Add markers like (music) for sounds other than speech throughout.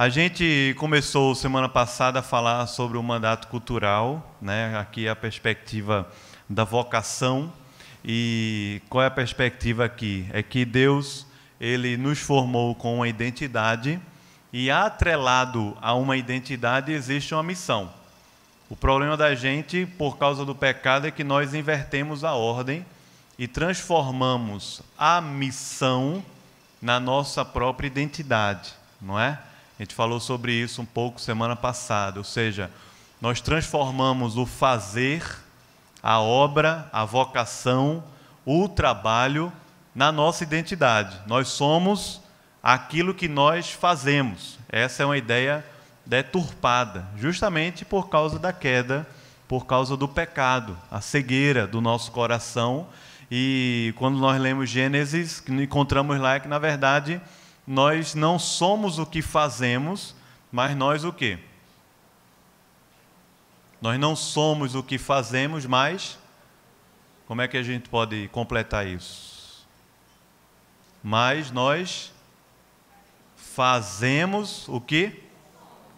A gente começou semana passada a falar sobre o mandato cultural, né? aqui a perspectiva da vocação. E qual é a perspectiva aqui? É que Deus ele nos formou com uma identidade e atrelado a uma identidade existe uma missão. O problema da gente, por causa do pecado, é que nós invertemos a ordem e transformamos a missão na nossa própria identidade, não é? A gente falou sobre isso um pouco semana passada, ou seja, nós transformamos o fazer, a obra, a vocação, o trabalho na nossa identidade. Nós somos aquilo que nós fazemos. Essa é uma ideia deturpada, justamente por causa da queda, por causa do pecado, a cegueira do nosso coração. E quando nós lemos Gênesis, encontramos lá que na verdade nós não somos o que fazemos, mas nós o que? Nós não somos o que fazemos, mas como é que a gente pode completar isso? Mas nós fazemos o que?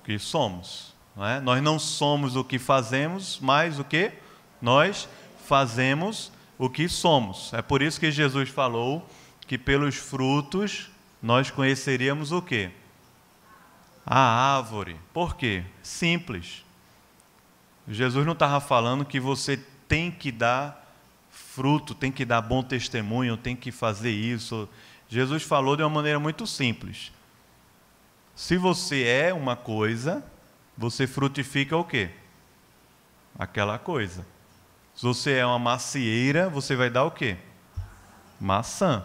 O que somos. Não é? Nós não somos o que fazemos, mas o que? Nós fazemos o que somos. É por isso que Jesus falou que pelos frutos nós conheceríamos o quê? A árvore. Por quê? Simples. Jesus não estava falando que você tem que dar fruto, tem que dar bom testemunho, tem que fazer isso. Jesus falou de uma maneira muito simples. Se você é uma coisa, você frutifica o quê? Aquela coisa. Se você é uma macieira, você vai dar o quê? Maçã.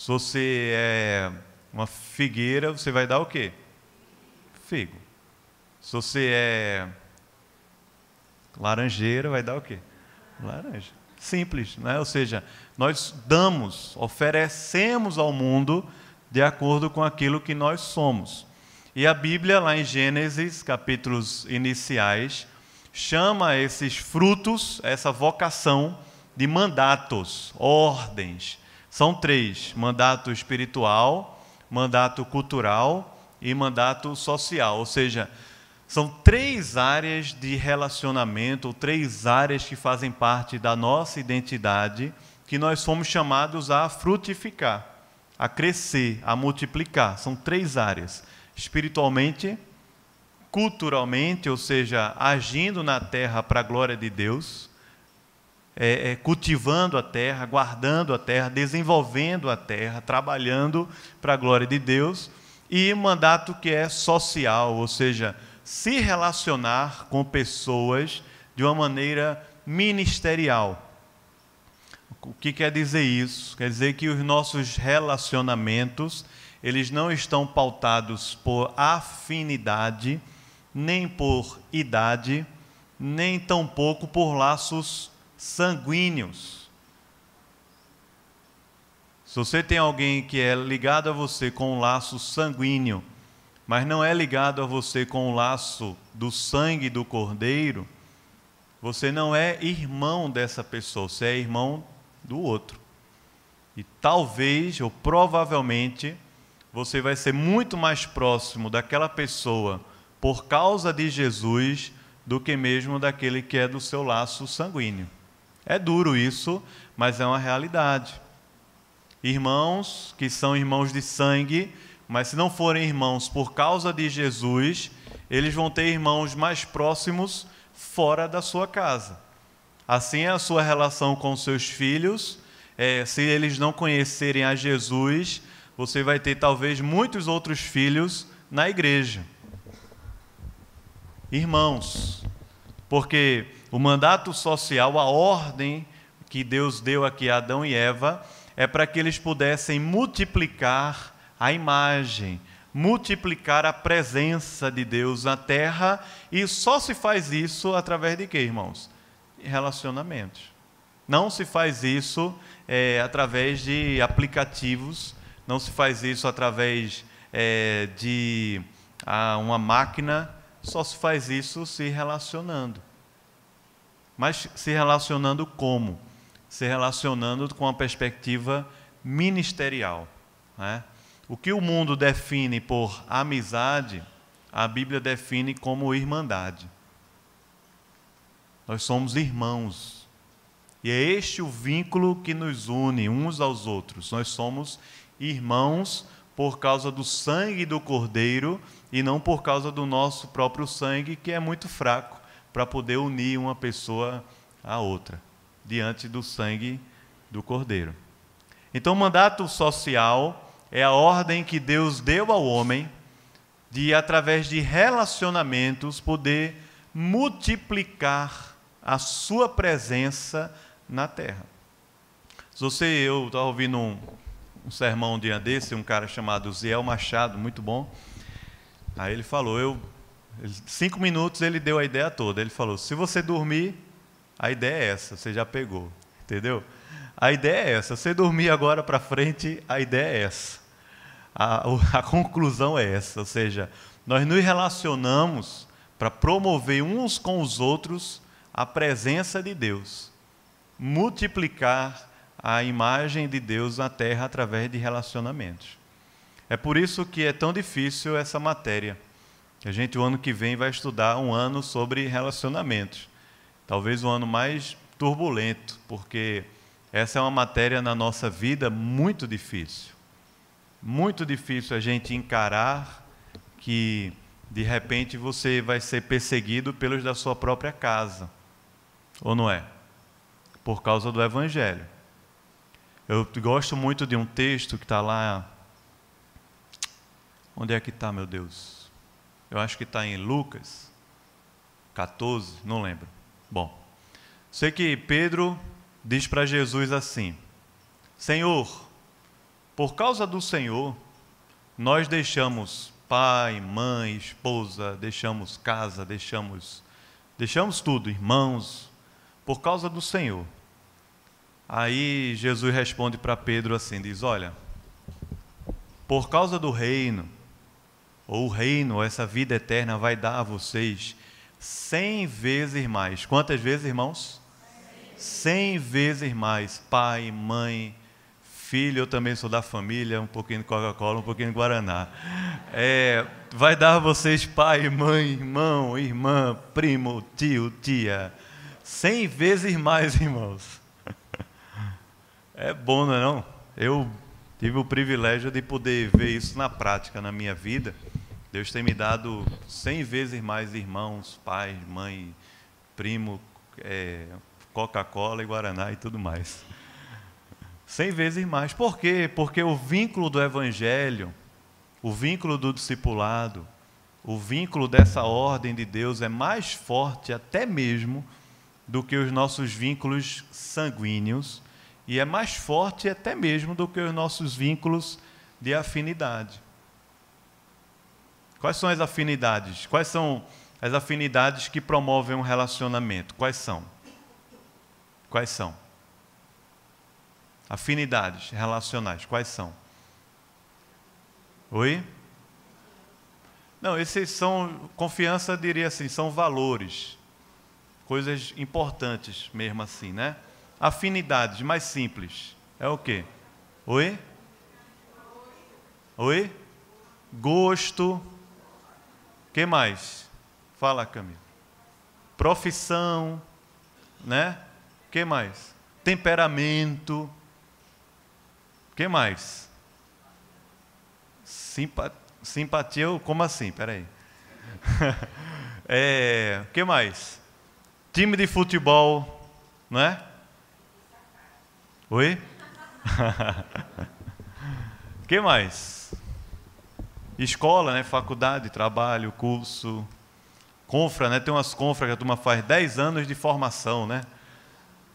Se você é uma figueira, você vai dar o quê? Figo. Se você é laranjeira, vai dar o quê? Laranja. Simples, né? Ou seja, nós damos, oferecemos ao mundo de acordo com aquilo que nós somos. E a Bíblia, lá em Gênesis, capítulos iniciais, chama esses frutos, essa vocação, de mandatos, ordens, são três: mandato espiritual, mandato cultural e mandato social. Ou seja, são três áreas de relacionamento, três áreas que fazem parte da nossa identidade, que nós somos chamados a frutificar, a crescer, a multiplicar. São três áreas: espiritualmente, culturalmente, ou seja, agindo na terra para a glória de Deus é, é, cultivando a terra, guardando a terra, desenvolvendo a terra, trabalhando para a glória de Deus, e mandato que é social, ou seja, se relacionar com pessoas de uma maneira ministerial. O que quer dizer isso? Quer dizer que os nossos relacionamentos, eles não estão pautados por afinidade, nem por idade, nem tampouco por laços sanguíneos. Se você tem alguém que é ligado a você com um laço sanguíneo, mas não é ligado a você com o laço do sangue do cordeiro, você não é irmão dessa pessoa, você é irmão do outro. E talvez, ou provavelmente, você vai ser muito mais próximo daquela pessoa por causa de Jesus do que mesmo daquele que é do seu laço sanguíneo. É duro isso, mas é uma realidade. Irmãos que são irmãos de sangue, mas se não forem irmãos por causa de Jesus, eles vão ter irmãos mais próximos fora da sua casa. Assim é a sua relação com seus filhos. É, se eles não conhecerem a Jesus, você vai ter talvez muitos outros filhos na igreja. Irmãos, porque o mandato social, a ordem que Deus deu aqui a Adão e Eva, é para que eles pudessem multiplicar a imagem, multiplicar a presença de Deus na terra, e só se faz isso através de quê, irmãos? Relacionamentos. Não se faz isso é, através de aplicativos, não se faz isso através é, de ah, uma máquina, só se faz isso se relacionando. Mas se relacionando como? Se relacionando com a perspectiva ministerial. Né? O que o mundo define por amizade, a Bíblia define como irmandade. Nós somos irmãos. E é este o vínculo que nos une uns aos outros. Nós somos irmãos por causa do sangue do Cordeiro e não por causa do nosso próprio sangue, que é muito fraco para poder unir uma pessoa à outra, diante do sangue do Cordeiro. Então, o mandato social é a ordem que Deus deu ao homem de, através de relacionamentos, poder multiplicar a sua presença na terra. Se você, eu estava ouvindo um, um sermão um dia desse, um cara chamado Ziel Machado, muito bom. Aí ele falou, eu, cinco minutos ele deu a ideia toda. Ele falou, se você dormir, a ideia é essa, você já pegou, entendeu? A ideia é essa, você dormir agora para frente, a ideia é essa. A, (laughs) a conclusão é essa, ou seja, nós nos relacionamos para promover uns com os outros a presença de Deus, multiplicar a imagem de Deus na terra através de relacionamentos. É por isso que é tão difícil essa matéria. A gente, o ano que vem, vai estudar um ano sobre relacionamentos. Talvez o ano mais turbulento, porque essa é uma matéria na nossa vida muito difícil. Muito difícil a gente encarar que, de repente, você vai ser perseguido pelos da sua própria casa. Ou não é? Por causa do Evangelho. Eu gosto muito de um texto que está lá. Onde é que está, meu Deus? Eu acho que está em Lucas 14, não lembro. Bom, sei que Pedro diz para Jesus assim: Senhor, por causa do Senhor, nós deixamos pai, mãe, esposa, deixamos casa, deixamos deixamos tudo, irmãos, por causa do Senhor. Aí Jesus responde para Pedro assim: diz, Olha, por causa do reino, ou o reino, essa vida eterna vai dar a vocês cem vezes mais. Quantas vezes, irmãos? Cem vezes mais. Pai, mãe, filho, eu também sou da família, um pouquinho de Coca-Cola, um pouquinho de Guaraná. É, vai dar a vocês pai, mãe, irmão, irmã, primo, tio, tia. Cem vezes mais, (laughs) irmãos. É bom, não é não? Eu tive o privilégio de poder ver isso na prática, na minha vida. Deus tem me dado cem vezes mais irmãos, pai, mãe, primo, é, Coca-Cola e Guaraná e tudo mais. Cem vezes mais. Por quê? Porque o vínculo do Evangelho, o vínculo do discipulado, o vínculo dessa ordem de Deus é mais forte até mesmo do que os nossos vínculos sanguíneos e é mais forte até mesmo do que os nossos vínculos de afinidade. Quais são as afinidades? Quais são as afinidades que promovem um relacionamento? Quais são? Quais são? Afinidades relacionais, quais são? Oi? Não, esses são, confiança diria assim, são valores, coisas importantes mesmo assim, né? afinidades mais simples. É o quê? Oi? Oi? Gosto. Que mais? Fala, Camila. Profissão, né? que mais? Temperamento. que mais? Simpa simpatia, como assim? Peraí. (laughs) é, que mais? Time de futebol, não é? Oi? (laughs) que mais? Escola, né? Faculdade, trabalho, curso. Confra, né? Tem umas confras que a turma faz 10 anos de formação, né?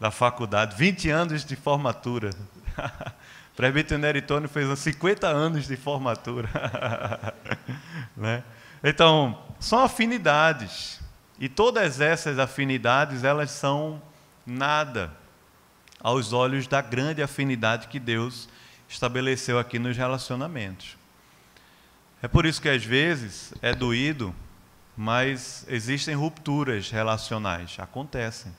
Da faculdade, 20 anos de formatura. (laughs) Presbítero Neritônio fez uns 50 anos de formatura. (laughs) né? Então, são afinidades. E todas essas afinidades, elas são nada aos olhos da grande afinidade que Deus estabeleceu aqui nos relacionamentos. É por isso que às vezes é doído, mas existem rupturas relacionais, acontecem.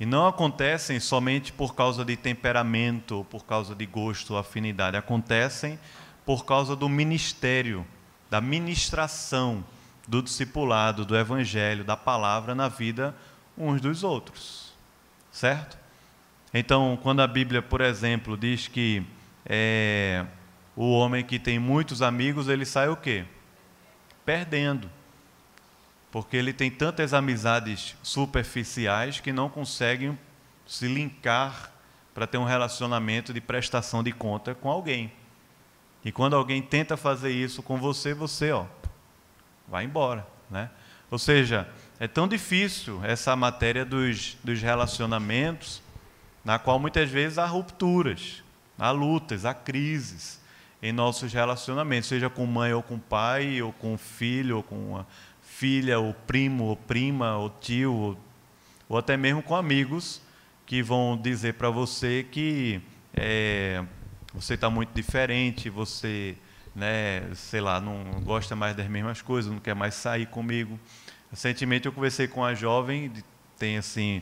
E não acontecem somente por causa de temperamento, ou por causa de gosto ou afinidade, acontecem por causa do ministério da ministração do discipulado, do evangelho, da palavra na vida uns dos outros. Certo? Então, quando a Bíblia, por exemplo, diz que é, o homem que tem muitos amigos, ele sai o quê? Perdendo. Porque ele tem tantas amizades superficiais que não conseguem se linkar para ter um relacionamento de prestação de conta com alguém. E quando alguém tenta fazer isso com você, você, ó, vai embora, né? Ou seja, é tão difícil essa matéria dos, dos relacionamentos, na qual muitas vezes há rupturas, há lutas, há crises em nossos relacionamentos, seja com mãe ou com pai, ou com filho, ou com filha, ou primo, ou prima, ou tio, ou, ou até mesmo com amigos que vão dizer para você que é, você está muito diferente, você, né, sei lá, não gosta mais das mesmas coisas, não quer mais sair comigo. Recentemente eu conversei com uma jovem, tem assim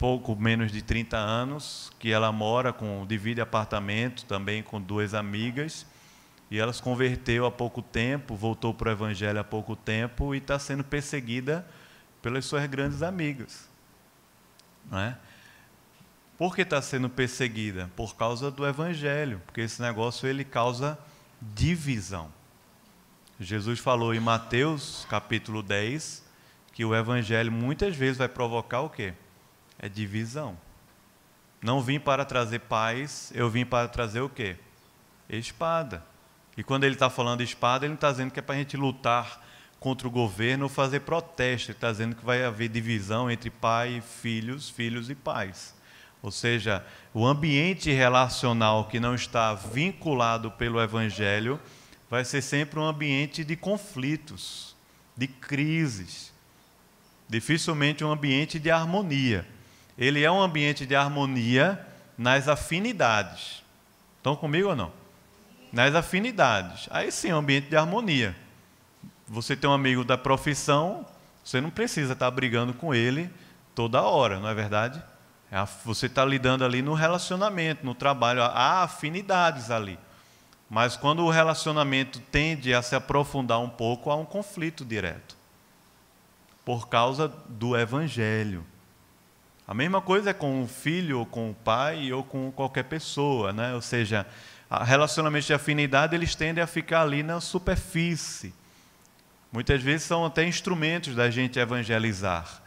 pouco menos de 30 anos, que ela mora com divide apartamento também com duas amigas, e ela se converteu há pouco tempo, voltou para o evangelho há pouco tempo e está sendo perseguida pelas suas grandes amigas. Não é? Por que está sendo perseguida? Por causa do evangelho, porque esse negócio ele causa divisão. Jesus falou em Mateus, capítulo 10, que o evangelho muitas vezes vai provocar o quê? É divisão. Não vim para trazer paz, eu vim para trazer o quê? Espada. E quando ele está falando espada, ele não está dizendo que é para a gente lutar contra o governo ou fazer protesto. Ele está dizendo que vai haver divisão entre pai e filhos, filhos e pais. Ou seja, o ambiente relacional que não está vinculado pelo Evangelho vai ser sempre um ambiente de conflitos, de crises. Dificilmente um ambiente de harmonia. Ele é um ambiente de harmonia nas afinidades. Estão comigo ou não? Nas afinidades. Aí sim é um ambiente de harmonia. Você tem um amigo da profissão, você não precisa estar brigando com ele toda hora, não é verdade? É você está lidando ali no relacionamento, no trabalho, há afinidades ali. Mas quando o relacionamento tende a se aprofundar um pouco, há um conflito direto. Por causa do evangelho. A mesma coisa é com o filho, ou com o pai, ou com qualquer pessoa, né? Ou seja, relacionamentos de afinidade, eles tendem a ficar ali na superfície. Muitas vezes são até instrumentos da gente evangelizar.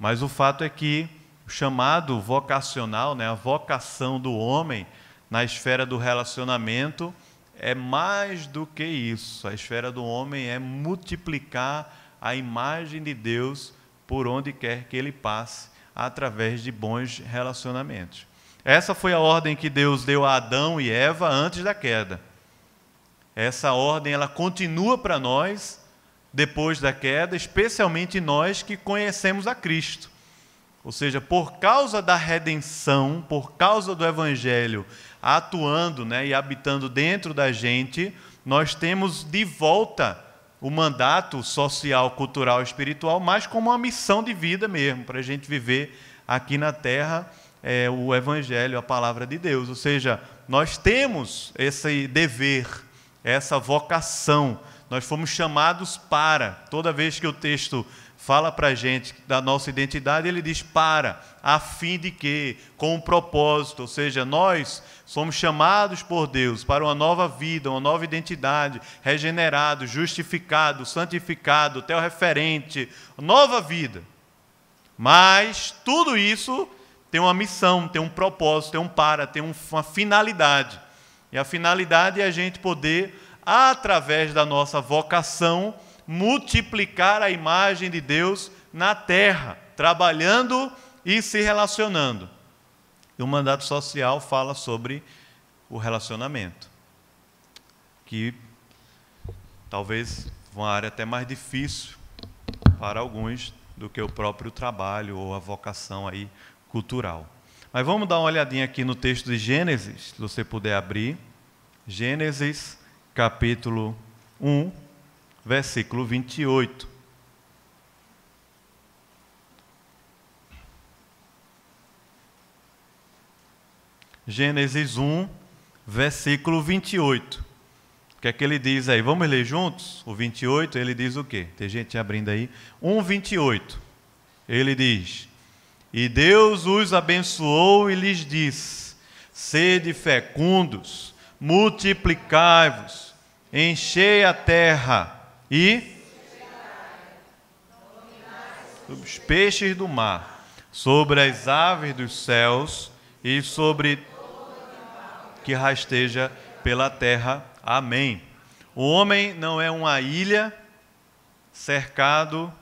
Mas o fato é que o chamado vocacional, né, a vocação do homem na esfera do relacionamento é mais do que isso. A esfera do homem é multiplicar a imagem de Deus por onde quer que ele passe, através de bons relacionamentos. Essa foi a ordem que Deus deu a Adão e Eva antes da queda. Essa ordem ela continua para nós depois da queda, especialmente nós que conhecemos a Cristo. Ou seja, por causa da redenção, por causa do Evangelho atuando né, e habitando dentro da gente, nós temos de volta o mandato social, cultural, espiritual, mas como uma missão de vida mesmo, para a gente viver aqui na terra é, o Evangelho, a palavra de Deus. Ou seja, nós temos esse dever, essa vocação, nós fomos chamados para, toda vez que o texto fala para a gente da nossa identidade, ele diz para, a fim de que, com um propósito, ou seja, nós somos chamados por Deus para uma nova vida, uma nova identidade, regenerado, justificado, santificado, referente, nova vida. Mas tudo isso tem uma missão, tem um propósito, tem um para, tem uma finalidade. E a finalidade é a gente poder, através da nossa vocação, multiplicar a imagem de Deus na terra, trabalhando e se relacionando. E o mandato social fala sobre o relacionamento, que talvez uma área até mais difícil para alguns do que o próprio trabalho ou a vocação aí cultural. Mas vamos dar uma olhadinha aqui no texto de Gênesis, se você puder abrir. Gênesis, capítulo 1, versículo 28. Gênesis 1, versículo 28. O que é que ele diz aí? Vamos ler juntos? O 28, ele diz o quê? Tem gente abrindo aí. 1, 28. Ele diz: E Deus os abençoou e lhes disse: Sede fecundos, multiplicai-vos, enchei a terra e os peixes do mar, sobre as aves dos céus e sobre que rasteja pela terra. Amém. O homem não é uma ilha cercado,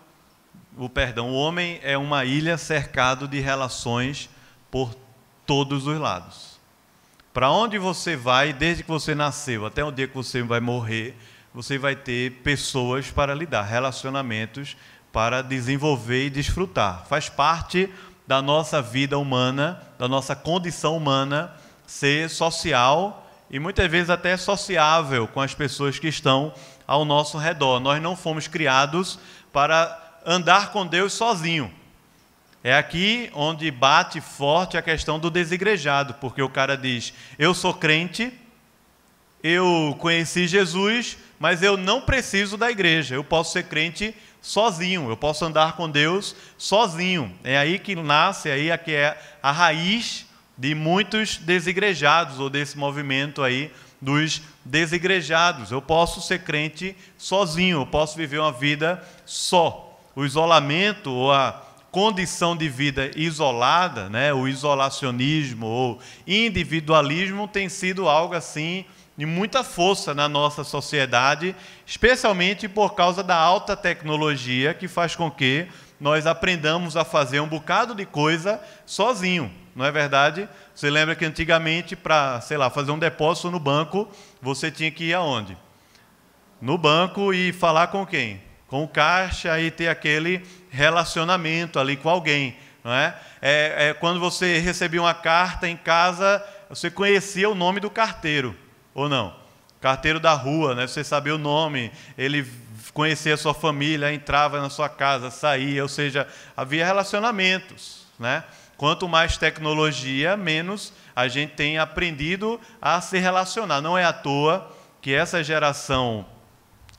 o perdão, o homem é uma ilha cercado de relações por todos os lados. Para onde você vai, desde que você nasceu até o dia que você vai morrer, você vai ter pessoas para lidar, relacionamentos para desenvolver e desfrutar. Faz parte da nossa vida humana, da nossa condição humana, ser social e muitas vezes até sociável com as pessoas que estão ao nosso redor. Nós não fomos criados para andar com Deus sozinho. É aqui onde bate forte a questão do desigrejado, porque o cara diz: Eu sou crente, eu conheci Jesus, mas eu não preciso da igreja, eu posso ser crente sozinho, eu posso andar com Deus sozinho. É aí que nasce, é aí que é a raiz de muitos desigrejados, ou desse movimento aí dos desigrejados. Eu posso ser crente sozinho, eu posso viver uma vida só. O isolamento ou a condição de vida isolada, né, o isolacionismo ou individualismo tem sido algo assim de muita força na nossa sociedade, especialmente por causa da alta tecnologia que faz com que nós aprendamos a fazer um bocado de coisa sozinho, não é verdade? Você lembra que antigamente, para, sei lá, fazer um depósito no banco, você tinha que ir aonde? No banco e falar com quem? Com o caixa e ter aquele relacionamento ali com alguém. Não é? É, é, quando você recebia uma carta em casa, você conhecia o nome do carteiro, ou não? Carteiro da rua, né? você sabia o nome, ele conhecia a sua família, entrava na sua casa, saía, ou seja, havia relacionamentos. Né? Quanto mais tecnologia, menos a gente tem aprendido a se relacionar. Não é à toa que essa geração,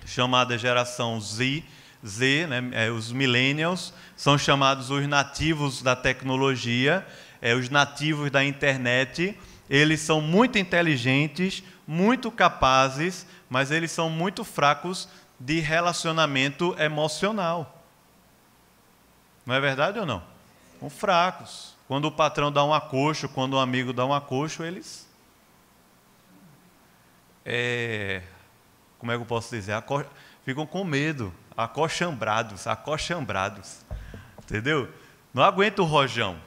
chamada geração Z, Z, né, é, os millennials, são chamados os nativos da tecnologia, é, os nativos da internet. Eles são muito inteligentes, muito capazes, mas eles são muito fracos de relacionamento emocional. Não é verdade ou não? São fracos. Quando o patrão dá um acocho, quando um amigo dá um acocho, eles. É, como é que eu posso dizer? Aco, ficam com medo, acochambrados, acochambrados. Entendeu? Não aguenta o rojão.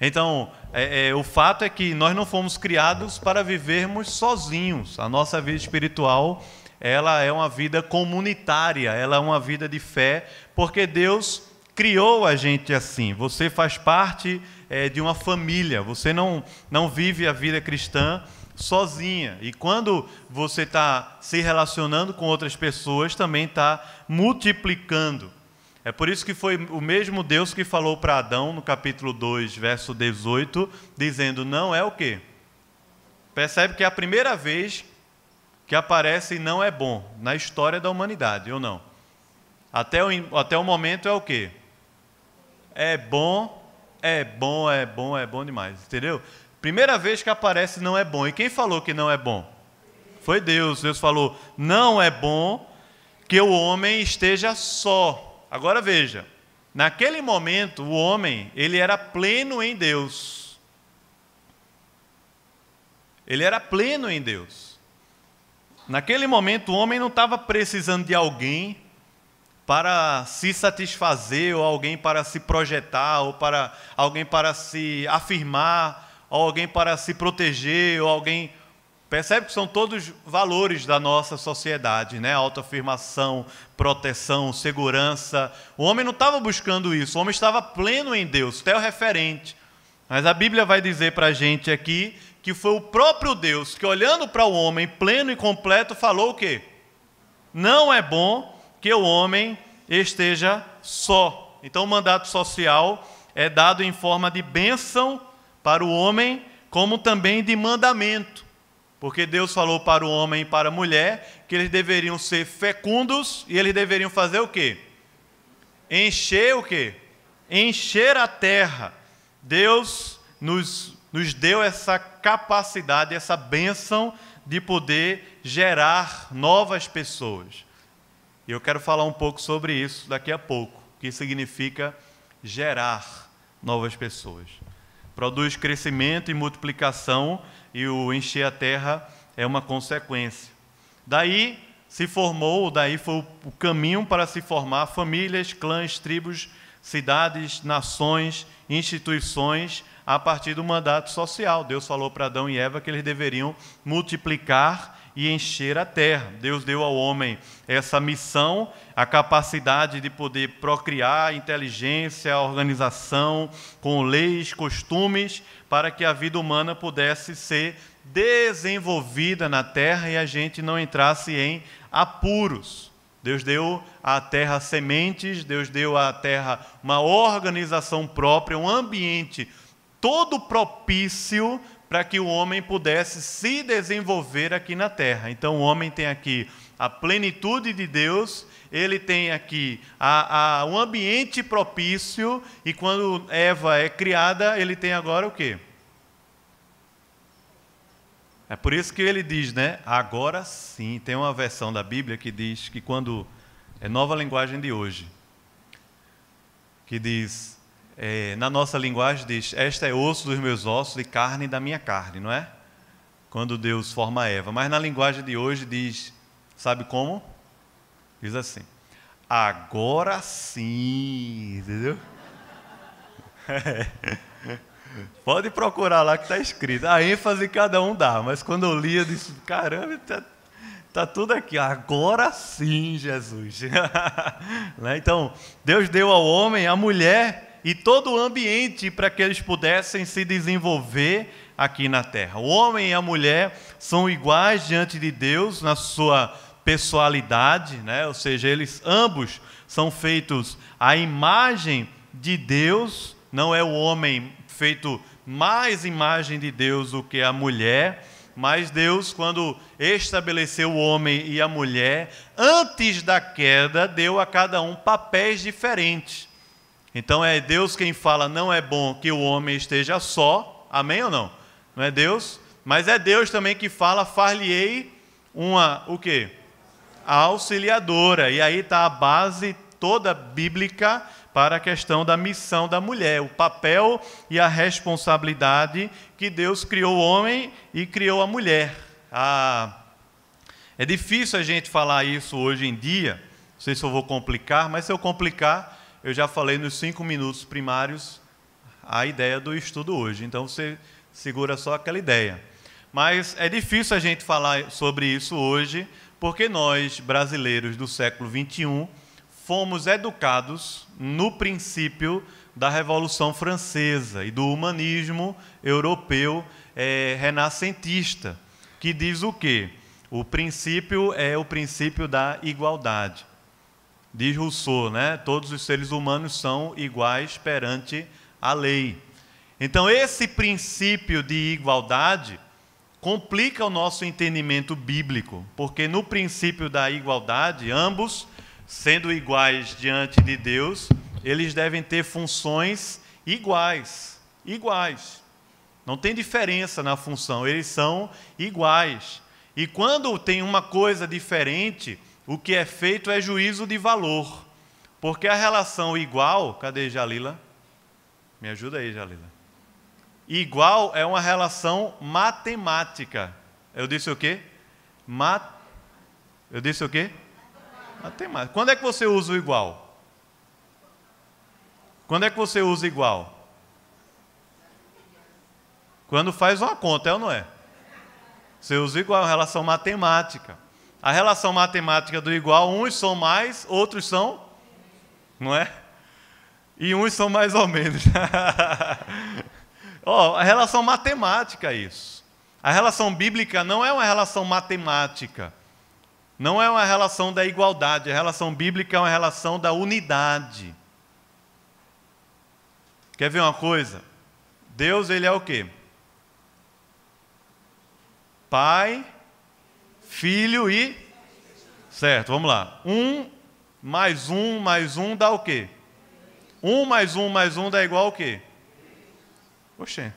Então, é, é, o fato é que nós não fomos criados para vivermos sozinhos. A nossa vida espiritual, ela é uma vida comunitária, ela é uma vida de fé, porque Deus criou a gente assim. Você faz parte é, de uma família, você não, não vive a vida cristã sozinha. E quando você está se relacionando com outras pessoas, também está multiplicando. É por isso que foi o mesmo Deus que falou para Adão no capítulo 2, verso 18, dizendo: Não é o quê? Percebe que é a primeira vez que aparece não é bom na história da humanidade, ou não? Até o, até o momento é o quê? é bom, é bom, é bom, é bom demais, entendeu? Primeira vez que aparece não é bom. E quem falou que não é bom? Foi Deus. Deus falou: não é bom que o homem esteja só. Agora veja, naquele momento o homem ele era pleno em Deus. Ele era pleno em Deus. Naquele momento o homem não estava precisando de alguém para se satisfazer, ou alguém para se projetar, ou para alguém para se afirmar, ou alguém para se proteger, ou alguém. Percebe que são todos valores da nossa sociedade, né? Autoafirmação, proteção, segurança. O homem não estava buscando isso, o homem estava pleno em Deus, até o referente. Mas a Bíblia vai dizer para a gente aqui que foi o próprio Deus que, olhando para o homem pleno e completo, falou o quê? Não é bom que o homem esteja só. Então, o mandato social é dado em forma de bênção para o homem, como também de mandamento. Porque Deus falou para o homem e para a mulher que eles deveriam ser fecundos e eles deveriam fazer o quê? Encher o quê? Encher a terra. Deus nos, nos deu essa capacidade, essa bênção de poder gerar novas pessoas. E eu quero falar um pouco sobre isso daqui a pouco, que significa gerar novas pessoas. Produz crescimento e multiplicação e o encher a terra é uma consequência. Daí se formou, daí foi o caminho para se formar famílias, clãs, tribos, cidades, nações, instituições, a partir do mandato social. Deus falou para Adão e Eva que eles deveriam multiplicar e encher a terra. Deus deu ao homem essa missão, a capacidade de poder procriar, inteligência, organização, com leis, costumes, para que a vida humana pudesse ser desenvolvida na terra e a gente não entrasse em apuros. Deus deu à terra sementes, Deus deu à terra uma organização própria, um ambiente todo propício para que o homem pudesse se desenvolver aqui na terra. Então, o homem tem aqui a plenitude de Deus, ele tem aqui a, a, um ambiente propício, e quando Eva é criada, ele tem agora o quê? É por isso que ele diz, né? Agora sim. Tem uma versão da Bíblia que diz que quando. É nova linguagem de hoje. Que diz: é, na nossa linguagem diz: Esta é osso dos meus ossos e carne da minha carne, não é? Quando Deus forma Eva. Mas na linguagem de hoje diz: Sabe como? Diz assim: Agora sim, entendeu? (laughs) Pode procurar lá que está escrito. A ênfase cada um dá, mas quando eu li, eu disse: Caramba, está tá tudo aqui. Agora sim, Jesus. (laughs) Né? então, Deus deu ao homem a mulher e todo o ambiente para que eles pudessem se desenvolver aqui na terra. O homem e a mulher são iguais diante de Deus na sua pessoalidade, né? ou seja, eles ambos são feitos à imagem de Deus, não é o homem feito mais imagem de Deus do que a mulher, mas Deus, quando estabeleceu o homem e a mulher, antes da queda, deu a cada um papéis diferentes. Então é Deus quem fala, não é bom que o homem esteja só, amém ou não? Não é Deus? Mas é Deus também que fala, far-lhe-ei uma, o quê? Auxiliadora. E aí está a base toda bíblica para a questão da missão da mulher, o papel e a responsabilidade que Deus criou o homem e criou a mulher. Ah, é difícil a gente falar isso hoje em dia, não sei se eu vou complicar, mas se eu complicar, eu já falei nos cinco minutos primários a ideia do estudo hoje. Então você segura só aquela ideia. Mas é difícil a gente falar sobre isso hoje, porque nós, brasileiros do século XXI, fomos educados no princípio da Revolução Francesa e do humanismo europeu é, renascentista, que diz o quê? O princípio é o princípio da igualdade. Diz Rousseau, né? Todos os seres humanos são iguais perante a lei. Então, esse princípio de igualdade complica o nosso entendimento bíblico, porque no princípio da igualdade, ambos, sendo iguais diante de Deus, eles devem ter funções iguais. Iguais. Não tem diferença na função, eles são iguais. E quando tem uma coisa diferente, o que é feito é juízo de valor. Porque a relação igual, cadê Jalila? Me ajuda aí, Jalila. Igual é uma relação matemática. Eu disse o quê? Mat... Eu disse o quê? Matemática. Quando é que você usa o igual? Quando é que você usa igual? Quando faz uma conta, é ou não é? Você usa igual, é uma relação matemática. A relação matemática do igual, uns são mais, outros são, não é? E uns são mais ou menos. (laughs) oh, a relação matemática é isso. A relação bíblica não é uma relação matemática. Não é uma relação da igualdade. A relação bíblica é uma relação da unidade. Quer ver uma coisa? Deus, ele é o quê? Pai, Filho e. Certo, vamos lá. Um mais um mais um dá o quê? Um mais um mais um dá igual o quê? Oxê.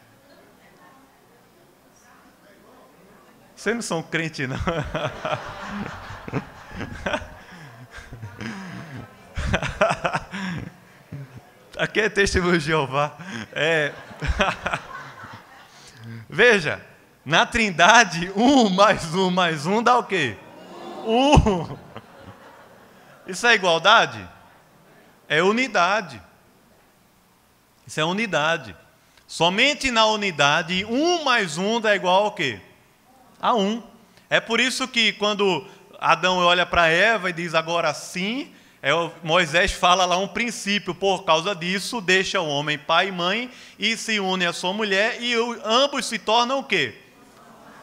Vocês não são crente, não. (laughs) Aqui é testemunho de Jeová. É. (laughs) Veja, na trindade, um mais um mais um dá o quê? Um. Isso é igualdade? É unidade. Isso é unidade. Somente na unidade, um mais um dá igual ao quê? A um. É por isso que quando Adão olha para Eva e diz agora sim, é, Moisés fala lá um princípio, por causa disso, deixa o homem pai e mãe e se une à sua mulher e ambos se tornam o quê?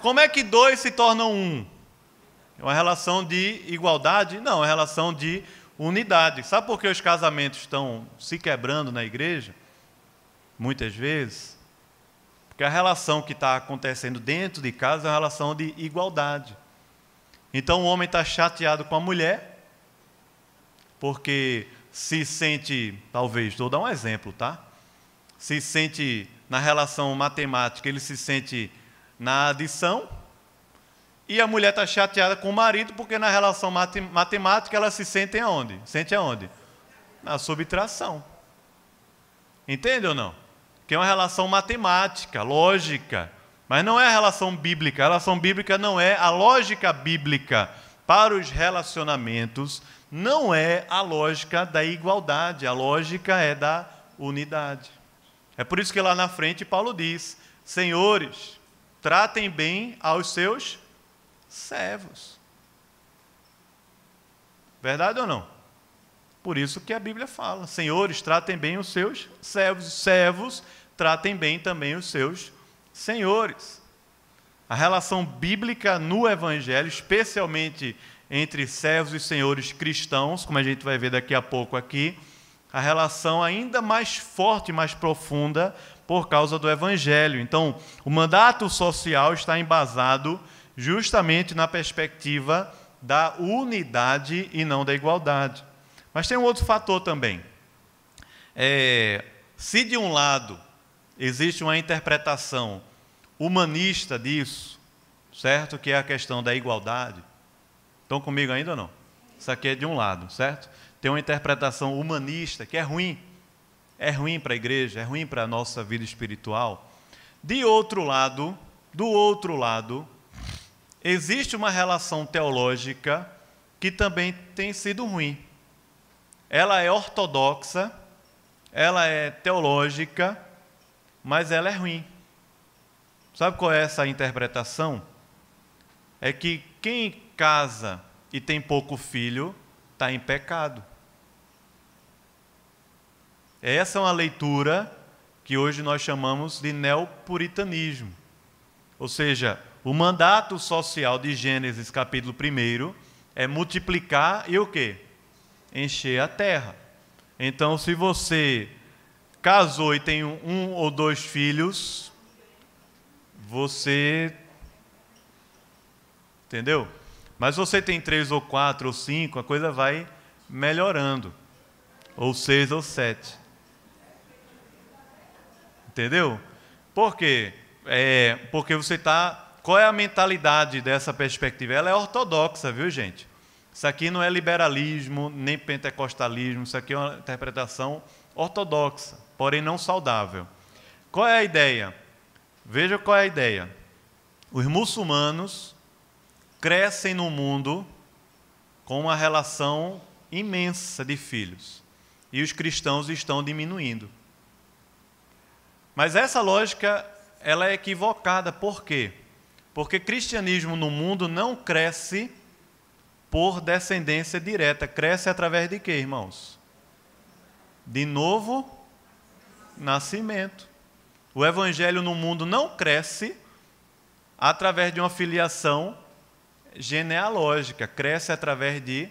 Como é que dois se tornam um? É uma relação de igualdade? Não, é uma relação de unidade. Sabe por que os casamentos estão se quebrando na igreja? Muitas vezes. Porque a relação que está acontecendo dentro de casa é uma relação de igualdade. Então o homem está chateado com a mulher, porque se sente, talvez, vou dar um exemplo, tá? Se sente na relação matemática, ele se sente na adição, e a mulher está chateada com o marido porque na relação matemática ela se sente aonde? Sente aonde? Na subtração. Entende ou não? Que é uma relação matemática, lógica, mas não é a relação bíblica. A relação bíblica não é a lógica bíblica para os relacionamentos, não é a lógica da igualdade, a lógica é da unidade. É por isso que lá na frente Paulo diz: Senhores, tratem bem aos seus servos. Verdade ou não? Por isso que a Bíblia fala: Senhores, tratem bem os seus servos, servos, tratem bem também os seus senhores. A relação bíblica no Evangelho, especialmente entre servos e senhores cristãos, como a gente vai ver daqui a pouco aqui, a relação ainda mais forte, mais profunda, por causa do Evangelho. Então, o mandato social está embasado justamente na perspectiva da unidade e não da igualdade. Mas tem um outro fator também. É, se de um lado existe uma interpretação humanista disso, certo? Que é a questão da igualdade. Estão comigo ainda ou não? Isso aqui é de um lado, certo? Tem uma interpretação humanista que é ruim é ruim para a igreja, é ruim para a nossa vida espiritual. De outro lado, do outro lado, existe uma relação teológica que também tem sido ruim. Ela é ortodoxa, ela é teológica, mas ela é ruim. Sabe qual é essa interpretação? É que quem casa e tem pouco filho está em pecado. Essa é uma leitura que hoje nós chamamos de neopuritanismo. Ou seja, o mandato social de Gênesis capítulo 1 é multiplicar e o quê? Encher a terra. Então, se você casou e tem um ou dois filhos, você. Entendeu? Mas você tem três ou quatro ou cinco, a coisa vai melhorando. Ou seis ou sete. Entendeu? Por quê? É, porque você está. Qual é a mentalidade dessa perspectiva? Ela é ortodoxa, viu, gente? Isso aqui não é liberalismo, nem pentecostalismo, isso aqui é uma interpretação ortodoxa, porém não saudável. Qual é a ideia? Veja qual é a ideia. Os muçulmanos crescem no mundo com uma relação imensa de filhos, e os cristãos estão diminuindo. Mas essa lógica ela é equivocada. Por quê? Porque cristianismo no mundo não cresce por descendência direta, cresce através de quê, irmãos? De novo nascimento. O evangelho no mundo não cresce através de uma filiação genealógica, cresce através de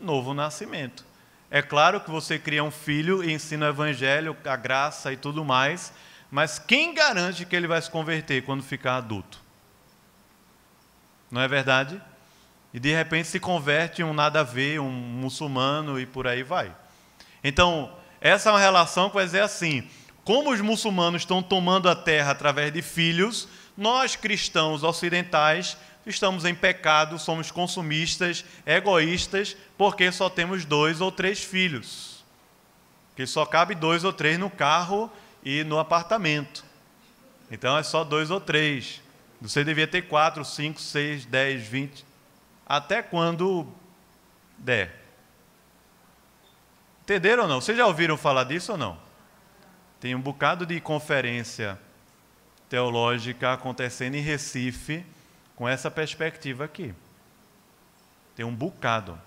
novo nascimento. É claro que você cria um filho e ensina o evangelho, a graça e tudo mais, mas quem garante que ele vai se converter quando ficar adulto? Não é verdade? E de repente se converte em um nada a ver, um muçulmano e por aí vai. Então, essa é uma relação que vai dizer assim: como os muçulmanos estão tomando a terra através de filhos, nós cristãos ocidentais estamos em pecado, somos consumistas, egoístas, porque só temos dois ou três filhos. Que só cabe dois ou três no carro e no apartamento. Então é só dois ou três. Você devia ter quatro, cinco, seis, dez, vinte, até quando der. Entenderam ou não? Vocês já ouviram falar disso ou não? Tem um bocado de conferência teológica acontecendo em Recife com essa perspectiva aqui. Tem um bocado.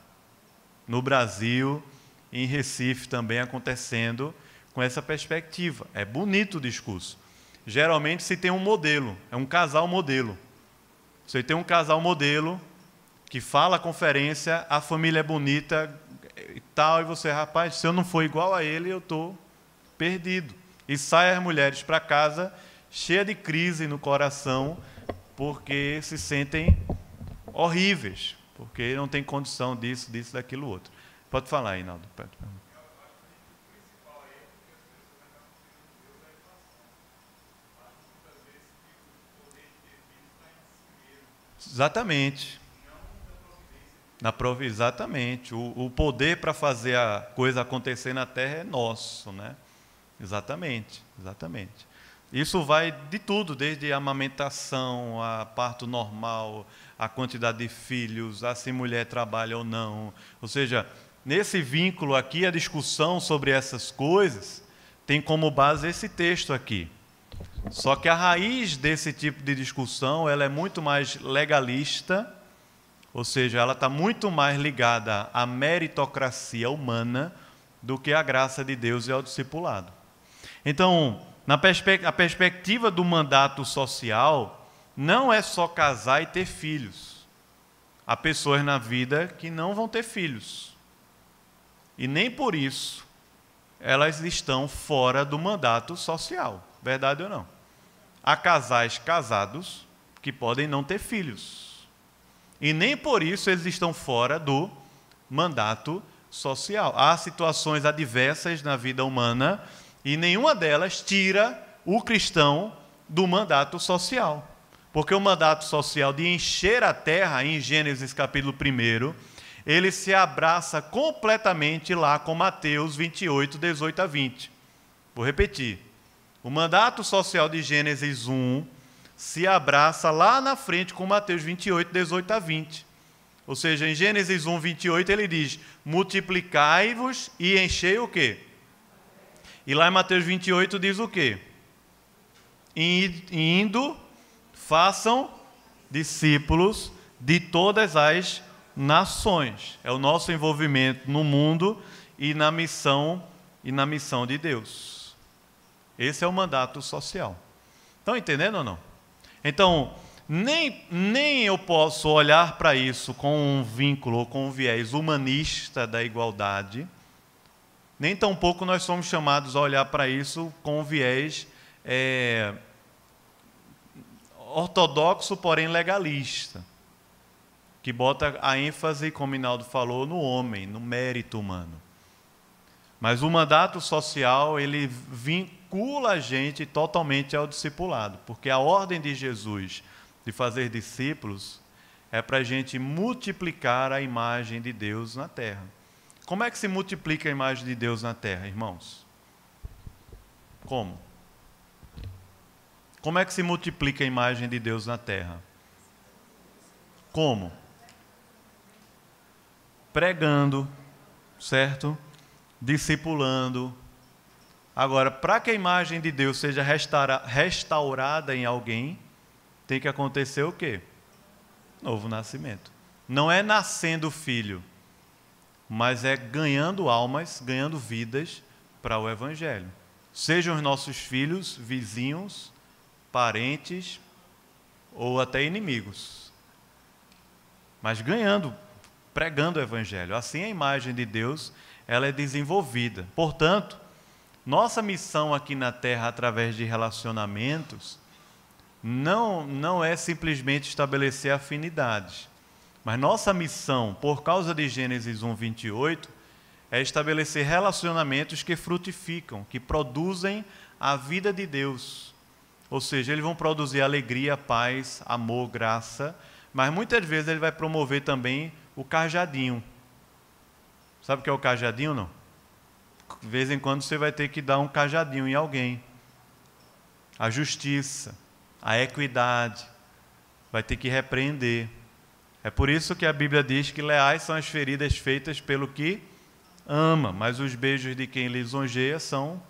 No Brasil, em Recife também acontecendo com essa perspectiva. É bonito o discurso. Geralmente se tem um modelo, é um casal modelo. Você tem um casal modelo que fala a conferência, a família é bonita e tal, e você, rapaz, se eu não for igual a ele, eu estou perdido. E sai as mulheres para casa cheia de crise no coração, porque se sentem horríveis, porque não tem condição disso, disso, daquilo outro. Pode falar, Inaldo. Exatamente. Na prov... Exatamente. O, o poder para fazer a coisa acontecer na terra é nosso, né? Exatamente, exatamente. Isso vai de tudo, desde a amamentação, a parto normal, a quantidade de filhos, a se mulher trabalha ou não. Ou seja, nesse vínculo aqui, a discussão sobre essas coisas tem como base esse texto aqui. Só que a raiz desse tipo de discussão ela é muito mais legalista, ou seja, ela está muito mais ligada à meritocracia humana do que à graça de Deus e ao discipulado. Então, na perspe a perspectiva do mandato social, não é só casar e ter filhos. Há pessoas na vida que não vão ter filhos. E nem por isso elas estão fora do mandato social. Verdade ou não? Há casais casados que podem não ter filhos. E nem por isso eles estão fora do mandato social. Há situações adversas na vida humana e nenhuma delas tira o cristão do mandato social. Porque o mandato social de encher a terra, em Gênesis capítulo 1, ele se abraça completamente lá com Mateus 28, 18 a 20. Vou repetir. O mandato social de Gênesis 1 se abraça lá na frente com Mateus 28, 18 a 20. Ou seja, em Gênesis 1, 28, ele diz: Multiplicai-vos e enchei o quê? E lá em Mateus 28 diz o quê? Indo, façam discípulos de todas as nações. É o nosso envolvimento no mundo e na missão e na missão de Deus. Esse é o mandato social. Estão entendendo ou não? Então, nem, nem eu posso olhar para isso com um vínculo ou com um viés humanista da igualdade nem tampouco nós somos chamados a olhar para isso com um viés é, ortodoxo, porém legalista, que bota a ênfase, como Inaldo falou, no homem, no mérito humano. Mas o mandato social, ele vincula a gente totalmente ao discipulado, porque a ordem de Jesus de fazer discípulos é para a gente multiplicar a imagem de Deus na terra. Como é que se multiplica a imagem de Deus na terra, irmãos? Como? Como é que se multiplica a imagem de Deus na terra? Como? Pregando, certo? Discipulando. Agora, para que a imagem de Deus seja restaura, restaurada em alguém, tem que acontecer o quê? Novo nascimento. Não é nascendo filho mas é ganhando almas, ganhando vidas para o Evangelho. Sejam os nossos filhos, vizinhos, parentes ou até inimigos. Mas ganhando, pregando o Evangelho. Assim a imagem de Deus ela é desenvolvida. Portanto, nossa missão aqui na Terra, através de relacionamentos, não, não é simplesmente estabelecer afinidades, mas nossa missão, por causa de Gênesis 1, 28, é estabelecer relacionamentos que frutificam, que produzem a vida de Deus. Ou seja, eles vão produzir alegria, paz, amor, graça, mas muitas vezes ele vai promover também o cajadinho. Sabe o que é o cajadinho, não? De vez em quando você vai ter que dar um cajadinho em alguém. A justiça, a equidade, vai ter que repreender. É por isso que a Bíblia diz que leais são as feridas feitas pelo que ama, mas os beijos de quem lisonjeia são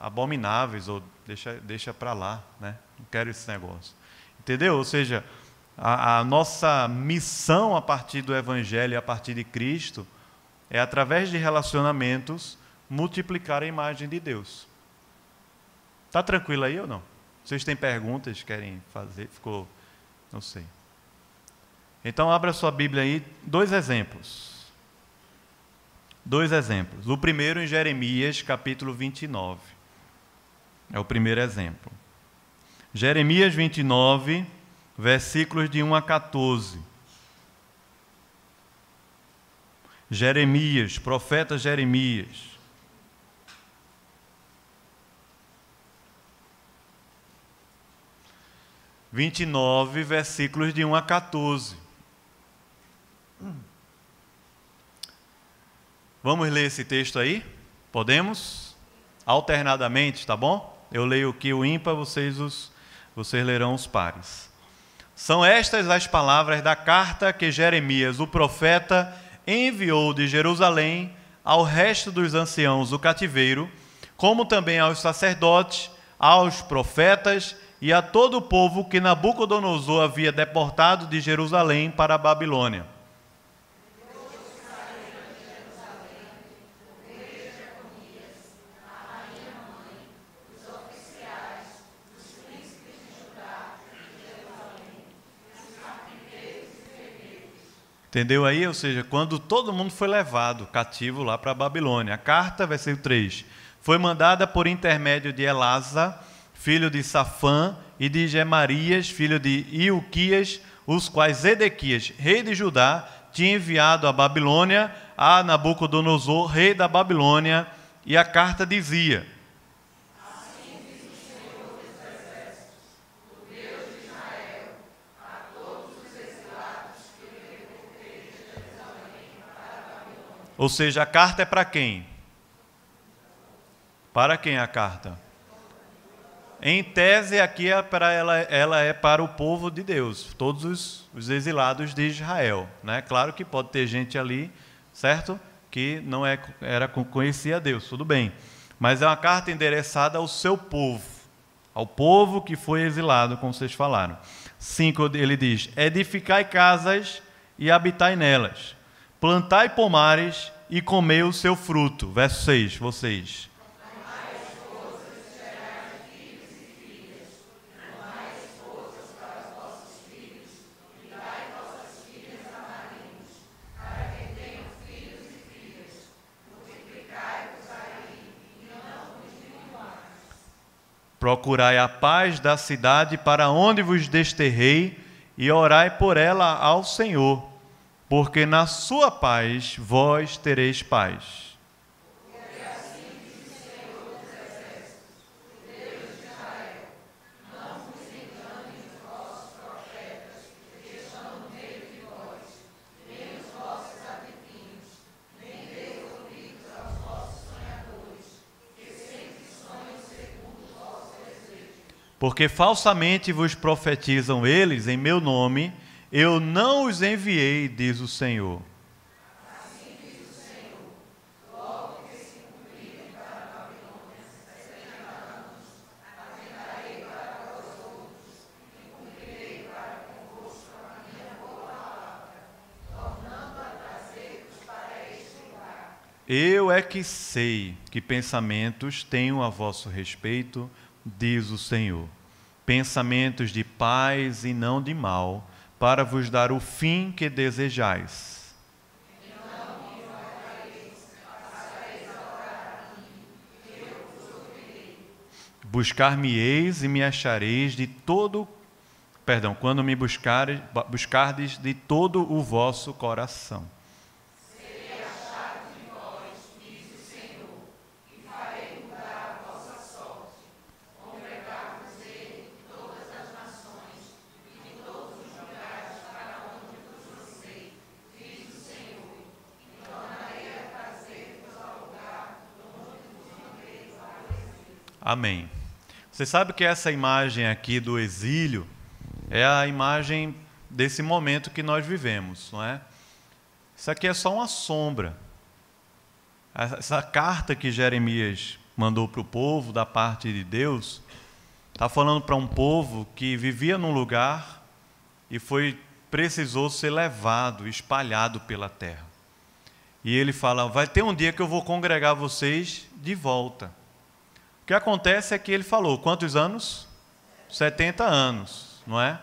abomináveis, ou deixa, deixa para lá, né? não quero esse negócio. Entendeu? Ou seja, a, a nossa missão a partir do Evangelho, a partir de Cristo, é através de relacionamentos multiplicar a imagem de Deus. Está tranquilo aí ou não? Vocês têm perguntas, querem fazer? Ficou, não sei. Então abra sua Bíblia aí, dois exemplos. Dois exemplos. O primeiro em Jeremias, capítulo 29. É o primeiro exemplo. Jeremias 29, versículos de 1 a 14. Jeremias, profeta Jeremias. Vinte e nove, versículos de 1 a 14. Vamos ler esse texto aí? Podemos? Alternadamente, tá bom? Eu leio aqui o ímpar, vocês, os, vocês lerão os pares. São estas as palavras da carta que Jeremias, o profeta, enviou de Jerusalém ao resto dos anciãos do cativeiro, como também aos sacerdotes, aos profetas e a todo o povo que Nabucodonosor havia deportado de Jerusalém para a Babilônia. Entendeu aí? Ou seja, quando todo mundo foi levado cativo lá para a Babilônia. A carta, versículo 3, foi mandada por intermédio de Elasa, filho de Safã, e de Gemarias, filho de Ilquias, os quais Edequias, rei de Judá, tinha enviado à Babilônia a Nabucodonosor, rei da Babilônia, e a carta dizia: Ou seja, a carta é para quem? Para quem a carta? Em tese, aqui é para ela, ela é para o povo de Deus, todos os, os exilados de Israel. Né? Claro que pode ter gente ali, certo? Que não é, era conhecia Deus, tudo bem. Mas é uma carta endereçada ao seu povo, ao povo que foi exilado, como vocês falaram. 5 ele diz: Edificai casas e habitai nelas plantai pomares e comei o seu fruto. Verso 6, vocês. Procurai a paz da cidade para onde vos desterrei e orai por ela ao Senhor porque na sua paz vós tereis paz. Porque falsamente vos profetizam eles em meu nome, eu não os enviei, diz o Senhor. Assim diz o Senhor, logo que se cumprirem para Babilônia setenta anos, atentarei para vós outros e cumprirei para convosco a minha boa tornando a trazer-vos para este lugar. Eu é que sei que pensamentos tenho a vosso respeito, diz o Senhor. Pensamentos de paz e não de mal para vos dar o fim que desejais. Buscar-me-eis e me achareis de todo perdão, quando me buscardes de todo o vosso coração. Amém. Você sabe que essa imagem aqui do exílio é a imagem desse momento que nós vivemos, não é? Isso aqui é só uma sombra. Essa carta que Jeremias mandou para o povo da parte de Deus está falando para um povo que vivia num lugar e foi precisou ser levado, espalhado pela terra. E ele fala: vai ter um dia que eu vou congregar vocês de volta que acontece é que ele falou, quantos anos? 70 anos, não é?